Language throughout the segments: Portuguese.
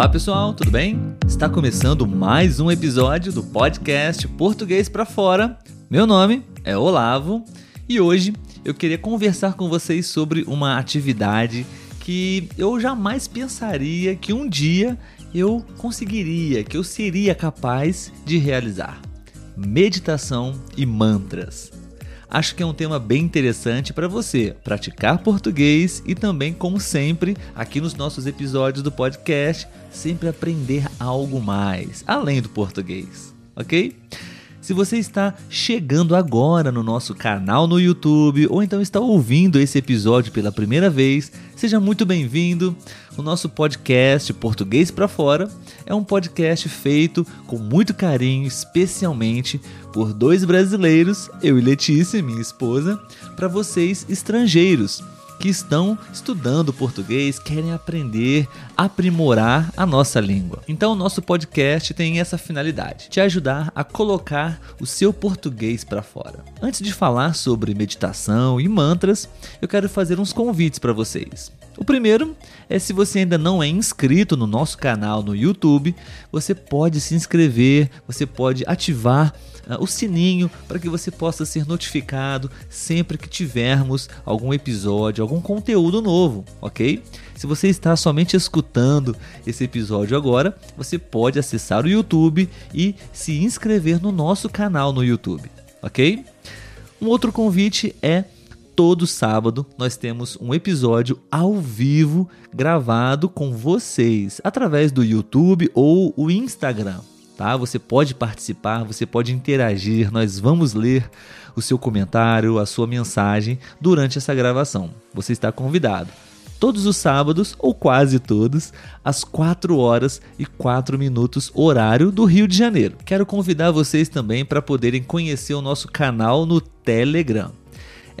Olá pessoal, tudo bem? Está começando mais um episódio do podcast Português para Fora. Meu nome é Olavo e hoje eu queria conversar com vocês sobre uma atividade que eu jamais pensaria que um dia eu conseguiria, que eu seria capaz de realizar: meditação e mantras acho que é um tema bem interessante para você praticar português e também, como sempre, aqui nos nossos episódios do podcast, sempre aprender algo mais, além do português, ok? Se você está chegando agora no nosso canal no YouTube ou então está ouvindo esse episódio pela primeira vez, seja muito bem-vindo. O nosso podcast Português para Fora é um podcast feito com muito carinho, especialmente por dois brasileiros, eu e Letícia, minha esposa, para vocês estrangeiros que estão estudando português, querem aprender, aprimorar a nossa língua. Então, o nosso podcast tem essa finalidade: te ajudar a colocar o seu português para fora. Antes de falar sobre meditação e mantras, eu quero fazer uns convites para vocês. O primeiro é se você ainda não é inscrito no nosso canal no YouTube, você pode se inscrever, você pode ativar uh, o sininho para que você possa ser notificado sempre que tivermos algum episódio, algum conteúdo novo, ok? Se você está somente escutando esse episódio agora, você pode acessar o YouTube e se inscrever no nosso canal no YouTube, ok? Um outro convite é todo sábado nós temos um episódio ao vivo gravado com vocês através do YouTube ou o Instagram. Tá? Você pode participar, você pode interagir, nós vamos ler o seu comentário, a sua mensagem durante essa gravação. Você está convidado. Todos os sábados, ou quase todos, às 4 horas e 4 minutos, horário do Rio de Janeiro. Quero convidar vocês também para poderem conhecer o nosso canal no Telegram.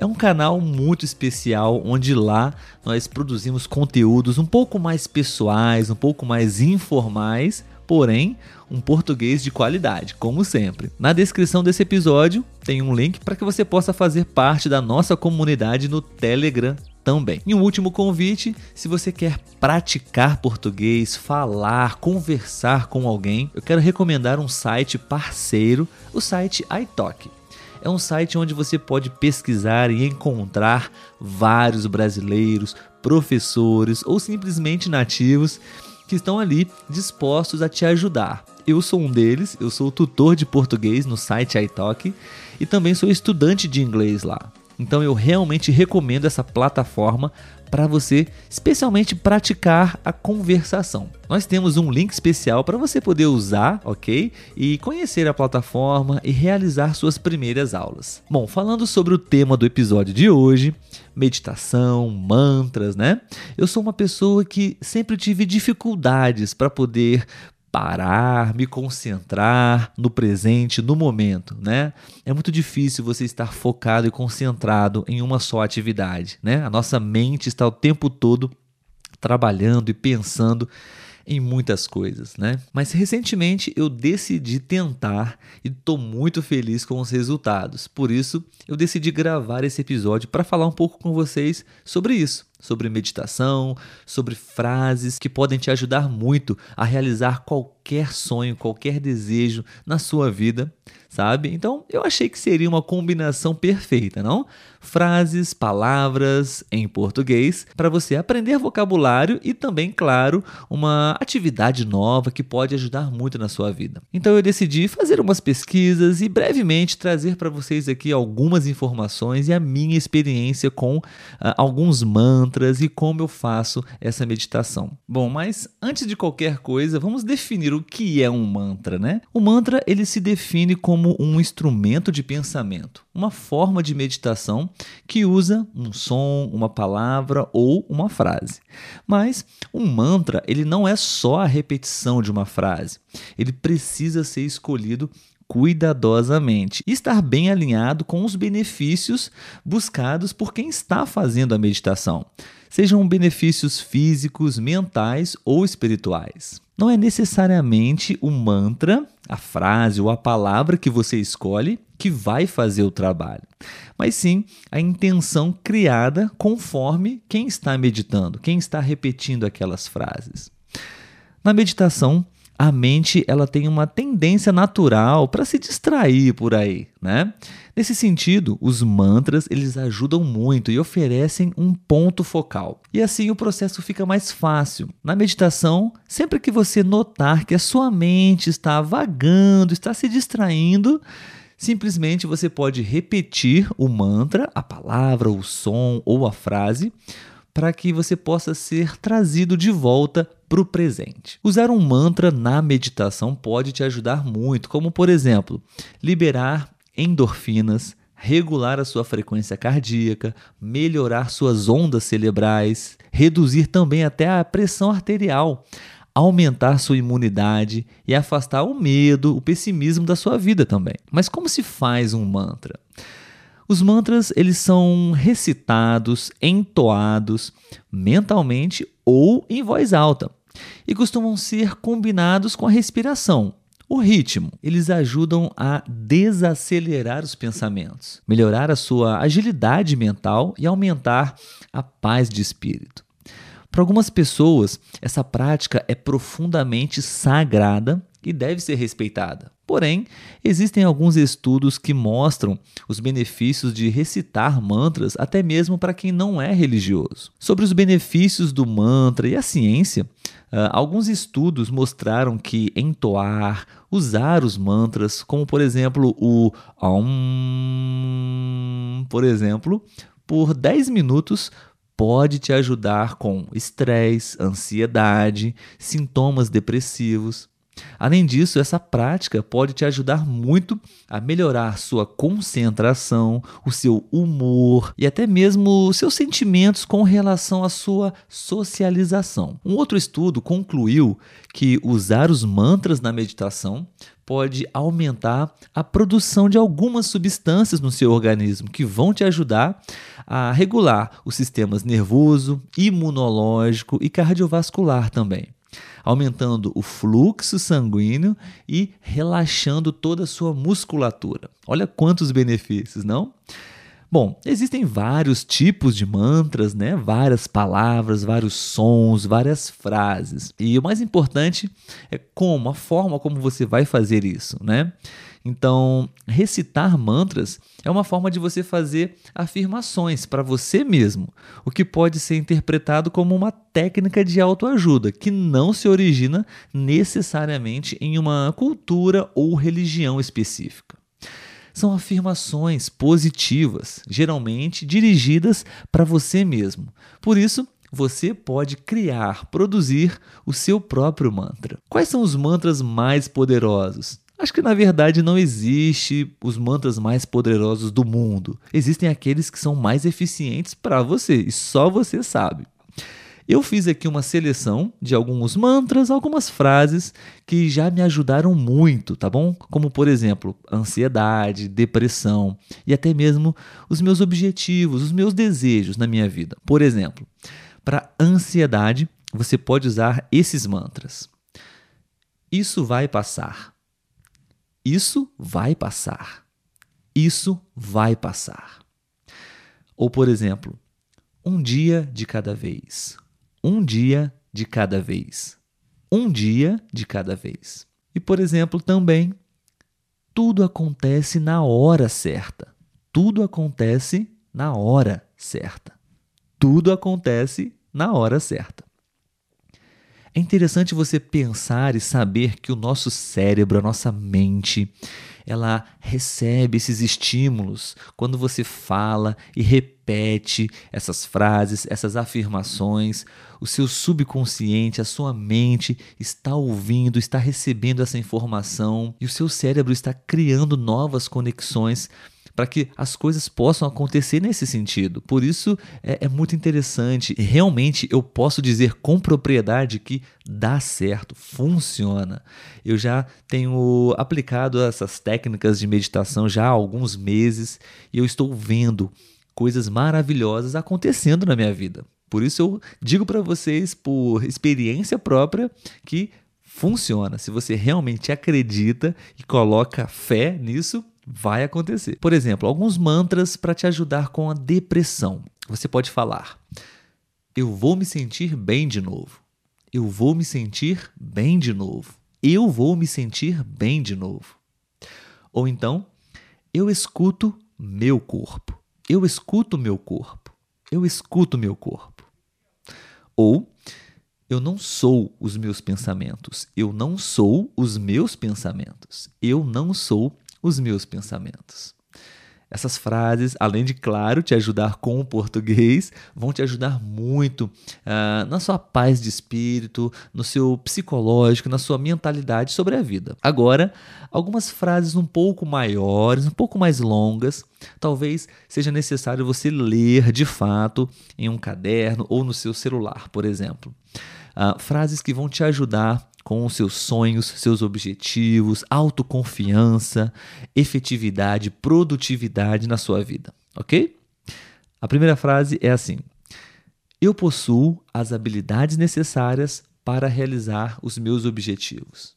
É um canal muito especial onde lá nós produzimos conteúdos um pouco mais pessoais, um pouco mais informais, porém um português de qualidade, como sempre. Na descrição desse episódio tem um link para que você possa fazer parte da nossa comunidade no Telegram também. E um último convite: se você quer praticar português, falar, conversar com alguém, eu quero recomendar um site parceiro, o site iTalk. É um site onde você pode pesquisar e encontrar vários brasileiros, professores ou simplesmente nativos que estão ali dispostos a te ajudar. Eu sou um deles, eu sou tutor de português no site iTalk e também sou estudante de inglês lá. Então eu realmente recomendo essa plataforma para você, especialmente praticar a conversação. Nós temos um link especial para você poder usar, ok? E conhecer a plataforma e realizar suas primeiras aulas. Bom, falando sobre o tema do episódio de hoje, meditação, mantras, né? Eu sou uma pessoa que sempre tive dificuldades para poder parar, me concentrar no presente, no momento, né? É muito difícil você estar focado e concentrado em uma só atividade, né? A nossa mente está o tempo todo trabalhando e pensando em muitas coisas, né? Mas recentemente eu decidi tentar e estou muito feliz com os resultados. Por isso, eu decidi gravar esse episódio para falar um pouco com vocês sobre isso sobre meditação, sobre frases que podem te ajudar muito a realizar qualquer sonho, qualquer desejo na sua vida, sabe? Então eu achei que seria uma combinação perfeita, não? Frases, palavras em português para você aprender vocabulário e também, claro, uma atividade nova que pode ajudar muito na sua vida. Então eu decidi fazer umas pesquisas e brevemente trazer para vocês aqui algumas informações e a minha experiência com uh, alguns mantras mantras e como eu faço essa meditação. Bom, mas antes de qualquer coisa, vamos definir o que é um mantra, né? O mantra ele se define como um instrumento de pensamento, uma forma de meditação que usa um som, uma palavra ou uma frase. Mas um mantra ele não é só a repetição de uma frase. Ele precisa ser escolhido cuidadosamente e estar bem alinhado com os benefícios buscados por quem está fazendo a meditação, sejam benefícios físicos, mentais ou espirituais. Não é necessariamente o mantra, a frase ou a palavra que você escolhe que vai fazer o trabalho, mas sim a intenção criada conforme quem está meditando, quem está repetindo aquelas frases. Na meditação, a mente ela tem uma tendência natural para se distrair por aí, né? Nesse sentido, os mantras eles ajudam muito e oferecem um ponto focal. E assim o processo fica mais fácil. Na meditação, sempre que você notar que a sua mente está vagando, está se distraindo, simplesmente você pode repetir o mantra, a palavra, o som ou a frase para que você possa ser trazido de volta para o presente. Usar um mantra na meditação pode te ajudar muito, como por exemplo, liberar endorfinas, regular a sua frequência cardíaca, melhorar suas ondas cerebrais, reduzir também até a pressão arterial, aumentar sua imunidade e afastar o medo, o pessimismo da sua vida também. Mas como se faz um mantra? Os mantras, eles são recitados, entoados mentalmente ou em voz alta e costumam ser combinados com a respiração. O ritmo, eles ajudam a desacelerar os pensamentos, melhorar a sua agilidade mental e aumentar a paz de espírito. Para algumas pessoas, essa prática é profundamente sagrada e deve ser respeitada. Porém, existem alguns estudos que mostram os benefícios de recitar mantras até mesmo para quem não é religioso. Sobre os benefícios do mantra e a ciência, Uh, alguns estudos mostraram que entoar, usar os mantras, como por exemplo o Om, por exemplo, por 10 minutos pode te ajudar com estresse, ansiedade, sintomas depressivos. Além disso, essa prática pode te ajudar muito a melhorar sua concentração, o seu humor e até mesmo seus sentimentos com relação à sua socialização. Um outro estudo concluiu que usar os mantras na meditação pode aumentar a produção de algumas substâncias no seu organismo que vão te ajudar a regular os sistemas nervoso, imunológico e cardiovascular também aumentando o fluxo sanguíneo e relaxando toda a sua musculatura. Olha quantos benefícios, não? Bom, existem vários tipos de mantras, né? Várias palavras, vários sons, várias frases. E o mais importante é como, a forma como você vai fazer isso, né? Então, recitar mantras é uma forma de você fazer afirmações para você mesmo, o que pode ser interpretado como uma técnica de autoajuda que não se origina necessariamente em uma cultura ou religião específica. São afirmações positivas, geralmente dirigidas para você mesmo. Por isso, você pode criar, produzir o seu próprio mantra. Quais são os mantras mais poderosos? Acho que na verdade não existe os mantras mais poderosos do mundo. Existem aqueles que são mais eficientes para você e só você sabe. Eu fiz aqui uma seleção de alguns mantras, algumas frases que já me ajudaram muito, tá bom? Como por exemplo, ansiedade, depressão e até mesmo os meus objetivos, os meus desejos na minha vida. Por exemplo, para ansiedade, você pode usar esses mantras. Isso vai passar. Isso vai passar. Isso vai passar. Ou, por exemplo, um dia de cada vez. Um dia de cada vez. Um dia de cada vez. E, por exemplo, também, tudo acontece na hora certa. Tudo acontece na hora certa. Tudo acontece na hora certa. É interessante você pensar e saber que o nosso cérebro, a nossa mente, ela recebe esses estímulos quando você fala e repete essas frases, essas afirmações. O seu subconsciente, a sua mente está ouvindo, está recebendo essa informação e o seu cérebro está criando novas conexões para que as coisas possam acontecer nesse sentido. Por isso é, é, muito interessante. E realmente eu posso dizer com propriedade que dá certo, funciona. Eu já tenho aplicado essas técnicas de meditação já há alguns meses e eu estou vendo coisas maravilhosas acontecendo na minha vida. Por isso eu digo para vocês, por experiência própria, que funciona. Se você realmente acredita e coloca fé nisso, vai acontecer. Por exemplo, alguns mantras para te ajudar com a depressão. Você pode falar: Eu vou me sentir bem de novo. eu vou me sentir bem de novo. Eu vou me sentir bem de novo. Ou então, eu escuto meu corpo. Eu escuto meu corpo. Eu escuto meu corpo. Ou eu não sou os meus pensamentos. Eu não sou os meus pensamentos. Eu não sou os meus pensamentos. Essas frases, além de, claro, te ajudar com o português, vão te ajudar muito uh, na sua paz de espírito, no seu psicológico, na sua mentalidade sobre a vida. Agora, algumas frases um pouco maiores, um pouco mais longas, talvez seja necessário você ler de fato em um caderno ou no seu celular, por exemplo. Uh, frases que vão te ajudar com os seus sonhos, seus objetivos, autoconfiança, efetividade, produtividade na sua vida, ok? A primeira frase é assim: Eu possuo as habilidades necessárias para realizar os meus objetivos.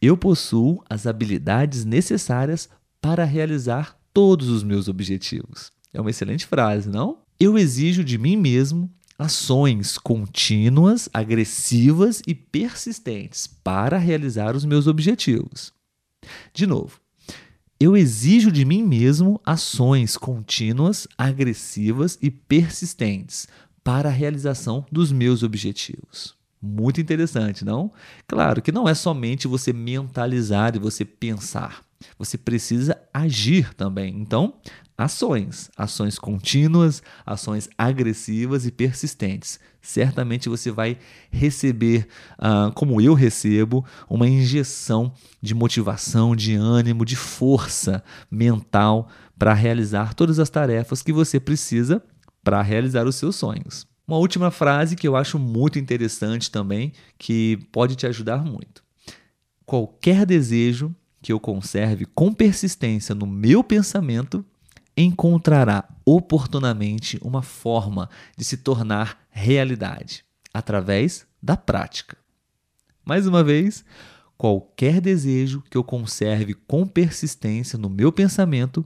Eu possuo as habilidades necessárias para realizar todos os meus objetivos. É uma excelente frase, não? Eu exijo de mim mesmo ações contínuas, agressivas e persistentes para realizar os meus objetivos. De novo, eu exijo de mim mesmo ações contínuas, agressivas e persistentes para a realização dos meus objetivos. Muito interessante, não? Claro que não é somente você mentalizar e você pensar. Você precisa agir também. Então, ações, ações contínuas, ações agressivas e persistentes. Certamente você vai receber, uh, como eu recebo, uma injeção de motivação, de ânimo, de força mental para realizar todas as tarefas que você precisa para realizar os seus sonhos. Uma última frase que eu acho muito interessante também, que pode te ajudar muito. Qualquer desejo que eu conserve com persistência no meu pensamento encontrará oportunamente uma forma de se tornar realidade através da prática. Mais uma vez, qualquer desejo que eu conserve com persistência no meu pensamento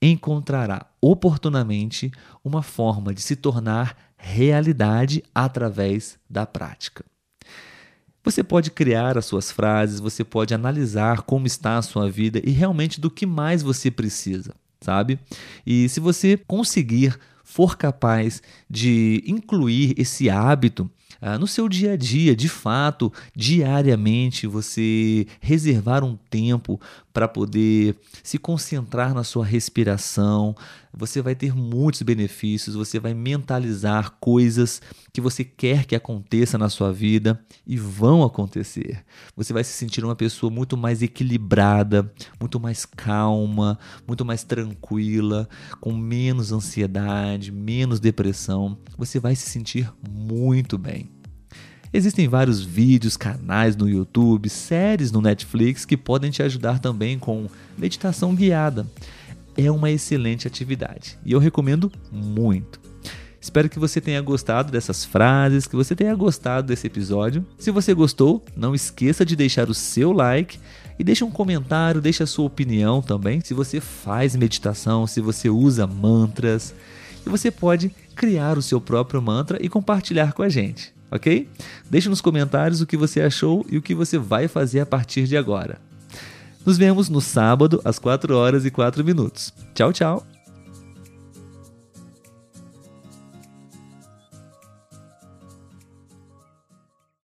encontrará oportunamente uma forma de se tornar realidade através da prática. Você pode criar as suas frases, você pode analisar como está a sua vida e realmente do que mais você precisa sabe? E se você conseguir, for capaz de incluir esse hábito ah, no seu dia a dia, de fato, diariamente, você reservar um tempo para poder se concentrar na sua respiração, você vai ter muitos benefícios, você vai mentalizar coisas que você quer que aconteça na sua vida e vão acontecer. Você vai se sentir uma pessoa muito mais equilibrada, muito mais calma, muito mais tranquila, com menos ansiedade, menos depressão. Você vai se sentir muito bem. Existem vários vídeos, canais no YouTube, séries no Netflix que podem te ajudar também com meditação guiada. É uma excelente atividade e eu recomendo muito. Espero que você tenha gostado dessas frases, que você tenha gostado desse episódio. Se você gostou, não esqueça de deixar o seu like e deixe um comentário, deixe a sua opinião também. Se você faz meditação, se você usa mantras, e você pode criar o seu próprio mantra e compartilhar com a gente ok? Deixe nos comentários o que você achou e o que você vai fazer a partir de agora. Nos vemos no sábado às 4 horas e 4 minutos. Tchau, tchau!